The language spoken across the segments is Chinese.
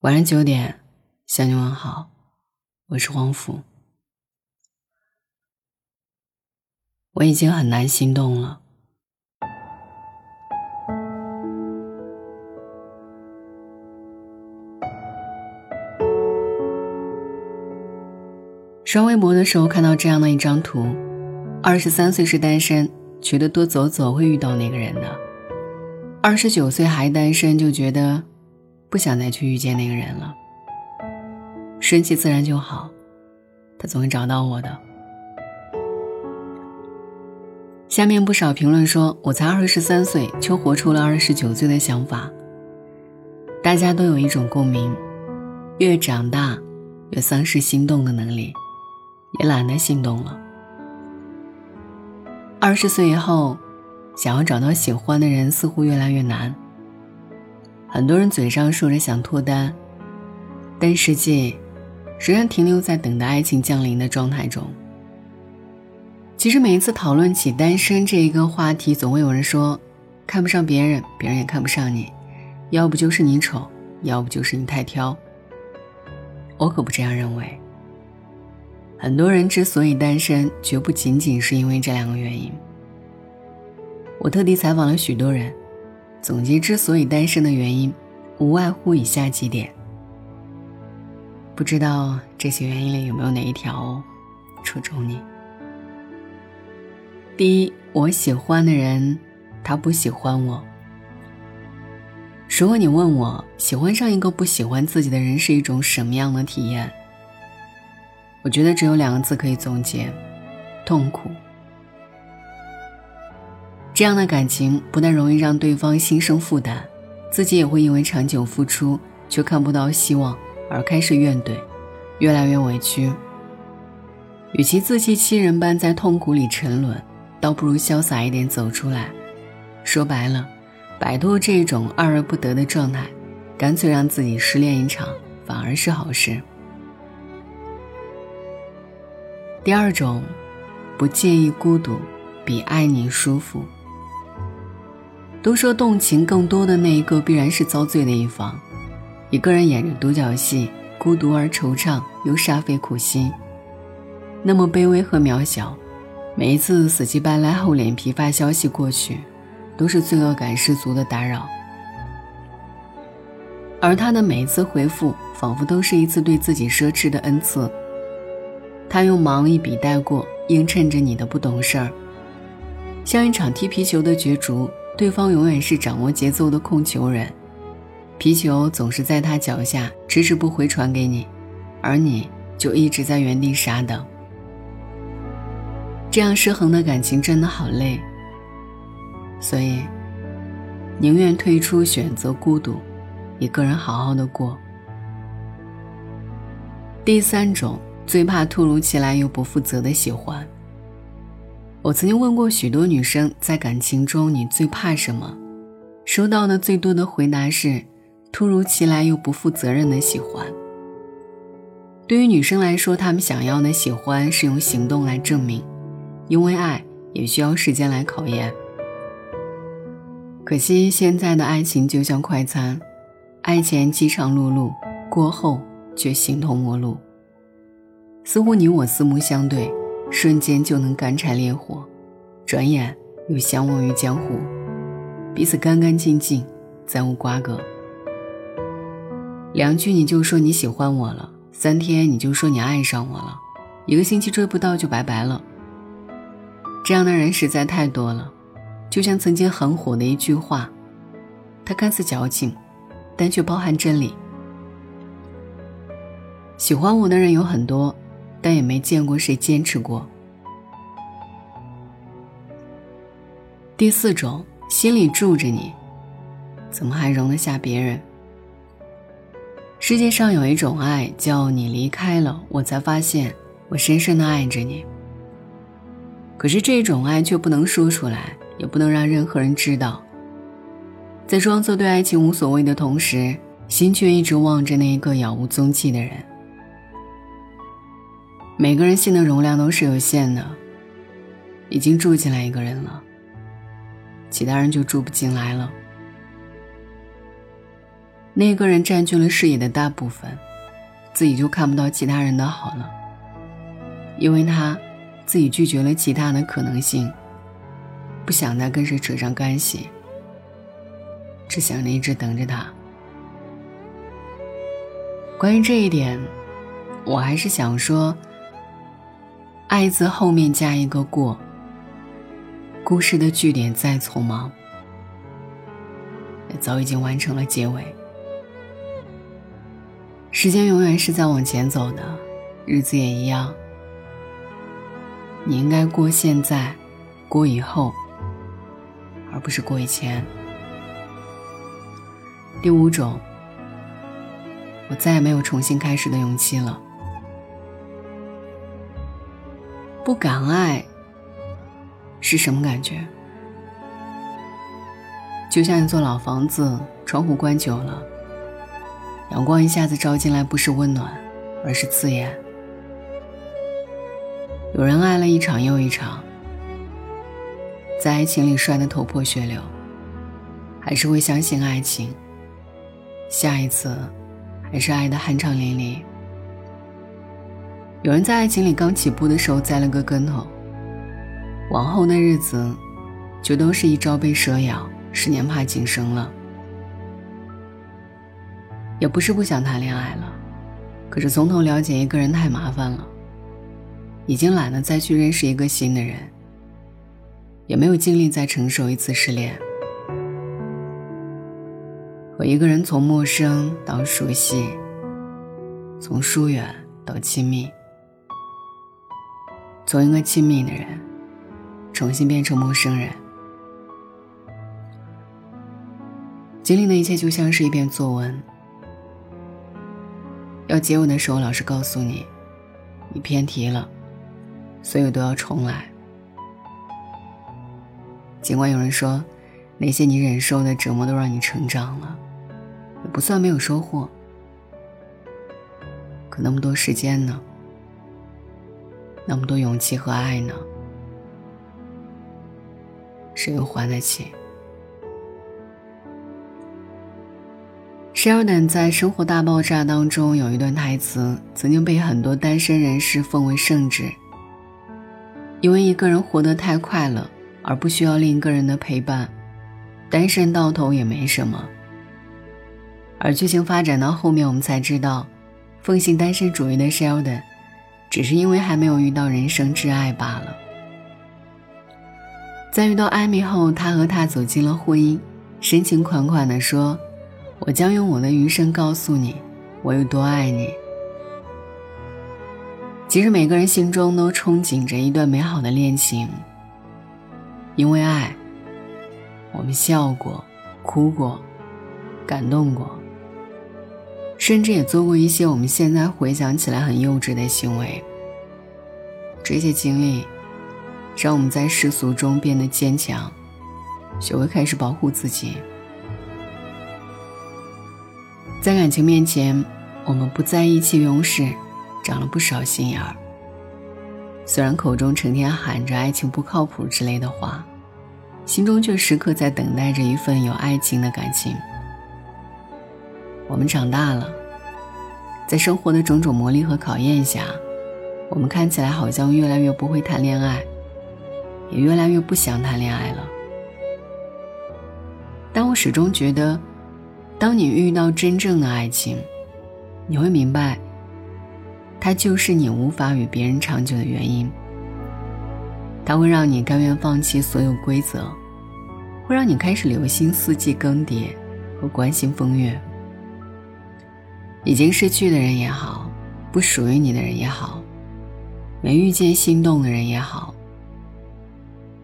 晚上九点，向你问好，我是黄甫。我已经很难心动了。刷微博的时候看到这样的一张图：二十三岁是单身，觉得多走走会遇到那个人的；二十九岁还单身，就觉得。不想再去遇见那个人了，顺其自然就好，他总会找到我的。下面不少评论说：“我才二十三岁，却活出了二十九岁的想法。”大家都有一种共鸣：越长大，越丧失心动的能力，也懒得心动了。二十岁以后，想要找到喜欢的人，似乎越来越难。很多人嘴上说着想脱单，但实际仍然停留在等待爱情降临的状态中。其实每一次讨论起单身这一个话题，总会有人说看不上别人，别人也看不上你，要不就是你丑，要不就是你太挑。我可不这样认为。很多人之所以单身，绝不仅仅是因为这两个原因。我特地采访了许多人。总结之所以单身的原因，无外乎以下几点。不知道这些原因里有没有哪一条戳中你？第一，我喜欢的人，他不喜欢我。如果你问我，喜欢上一个不喜欢自己的人是一种什么样的体验？我觉得只有两个字可以总结：痛苦。这样的感情不但容易让对方心生负担，自己也会因为长久付出却看不到希望而开始怨怼，越来越委屈。与其自欺欺人般在痛苦里沉沦，倒不如潇洒一点走出来。说白了，摆脱这种爱而不得的状态，干脆让自己失恋一场，反而是好事。第二种，不介意孤独，比爱你舒服。都说动情更多的那一个必然是遭罪的一方，一个人演着独角戏，孤独而惆怅，又煞费苦心，那么卑微和渺小。每一次死乞白赖、厚脸皮发消息过去，都是罪恶感十足的打扰。而他的每一次回复，仿佛都是一次对自己奢侈的恩赐。他用忙一笔带过，映衬着你的不懂事儿，像一场踢皮球的角逐。对方永远是掌握节奏的控球人，皮球总是在他脚下，迟迟不回传给你，而你就一直在原地傻等。这样失衡的感情真的好累，所以宁愿退出，选择孤独，一个人好好的过。第三种，最怕突如其来又不负责的喜欢。我曾经问过许多女生，在感情中你最怕什么？收到的最多的回答是：突如其来又不负责任的喜欢。对于女生来说，她们想要的喜欢是用行动来证明，因为爱也需要时间来考验。可惜现在的爱情就像快餐，爱前饥肠辘辘，过后却形同陌路。似乎你我四目相对。瞬间就能干柴烈火，转眼又相忘于江湖，彼此干干净净，再无瓜葛。两句你就说你喜欢我了，三天你就说你爱上我了，一个星期追不到就拜拜了。这样的人实在太多了，就像曾经很火的一句话，它看似矫情，但却包含真理。喜欢我的人有很多。但也没见过谁坚持过。第四种，心里住着你，怎么还容得下别人？世界上有一种爱，叫你离开了，我才发现我深深的爱着你。可是这种爱却不能说出来，也不能让任何人知道。在装作对爱情无所谓的同时，心却一直望着那一个杳无踪迹的人。每个人心的容量都是有限的，已经住进来一个人了，其他人就住不进来了。那个人占据了视野的大部分，自己就看不到其他人的好了，因为他自己拒绝了其他的可能性，不想再跟谁扯上干系，只想着一直等着他。关于这一点，我还是想说，“爱”字后面加一个“过”，故事的句点再匆忙，也早已经完成了结尾。时间永远是在往前走的，日子也一样。你应该过现在，过以后，而不是过以前。第五种，我再也没有重新开始的勇气了。不敢爱是什么感觉？就像一座老房子，窗户关久了。阳光一下子照进来，不是温暖，而是刺眼。有人爱了一场又一场，在爱情里摔得头破血流，还是会相信爱情。下一次，还是爱得酣畅淋漓。有人在爱情里刚起步的时候栽了个跟头，往后的日子，就都是一朝被蛇咬，十年怕井绳了。也不是不想谈恋爱了，可是从头了解一个人太麻烦了，已经懒得再去认识一个新的人，也没有精力再承受一次失恋。我一个人从陌生到熟悉，从疏远到亲密，从一个亲密的人重新变成陌生人，经历的一切就像是一篇作文。要结尾的时候，老师告诉你，你偏题了，所有都要重来。尽管有人说，那些你忍受的折磨都让你成长了，也不算没有收获。可那么多时间呢？那么多勇气和爱呢？谁又还得起？Sheldon 在《生活大爆炸》当中有一段台词，曾经被很多单身人士奉为圣旨。因为一个人活得太快乐，而不需要另一个人的陪伴，单身到头也没什么。而剧情发展到后面，我们才知道，奉行单身主义的 Sheldon，只是因为还没有遇到人生挚爱罢了。在遇到艾米后，他和她走进了婚姻，深情款款地说。我将用我的余生告诉你，我有多爱你。其实每个人心中都憧憬着一段美好的恋情，因为爱，我们笑过、哭过、感动过，甚至也做过一些我们现在回想起来很幼稚的行为。这些经历，让我们在世俗中变得坚强，学会开始保护自己。在感情面前，我们不再意气用事，长了不少心眼儿。虽然口中成天喊着爱情不靠谱之类的话，心中却时刻在等待着一份有爱情的感情。我们长大了，在生活的种种磨砺和考验下，我们看起来好像越来越不会谈恋爱，也越来越不想谈恋爱了。但我始终觉得。当你遇到真正的爱情，你会明白，它就是你无法与别人长久的原因。它会让你甘愿放弃所有规则，会让你开始留心四季更迭和关心风月。已经失去的人也好，不属于你的人也好，没遇见心动的人也好，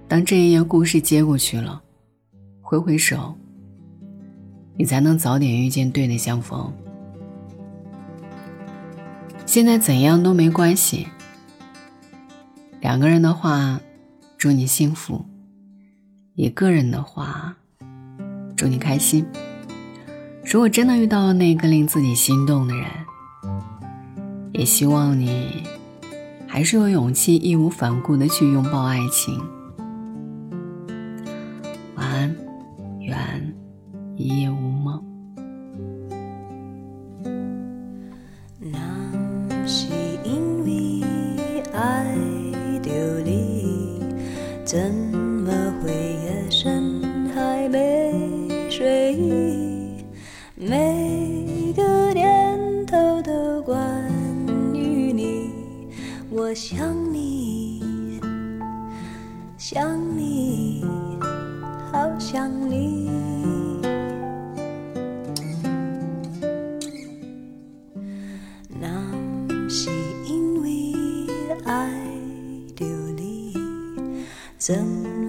当这一页故事接过去了，挥挥手。你才能早点遇见对的相逢。现在怎样都没关系。两个人的话，祝你幸福；一个人的话，祝你开心。如果真的遇到了那个令自己心动的人，也希望你还是有勇气义无反顾的去拥抱爱情。每个念头都关于你我想你想你好想你。那是因为爱着你怎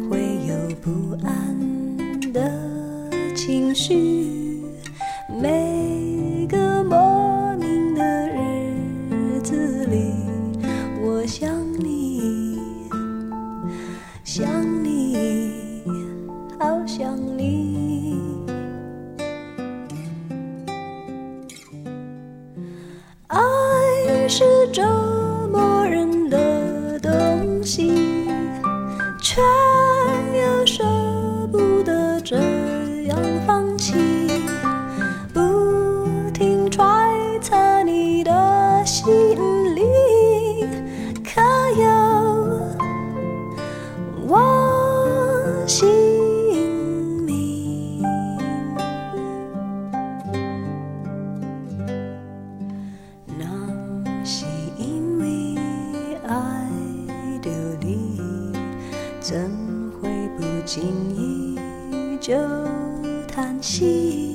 会有不安的情绪？心却又舍不得这样放弃。心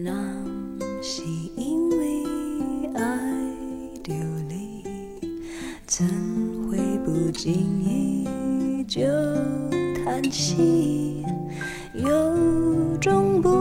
那是因为爱丢，你怎会不经意就叹息？有种不。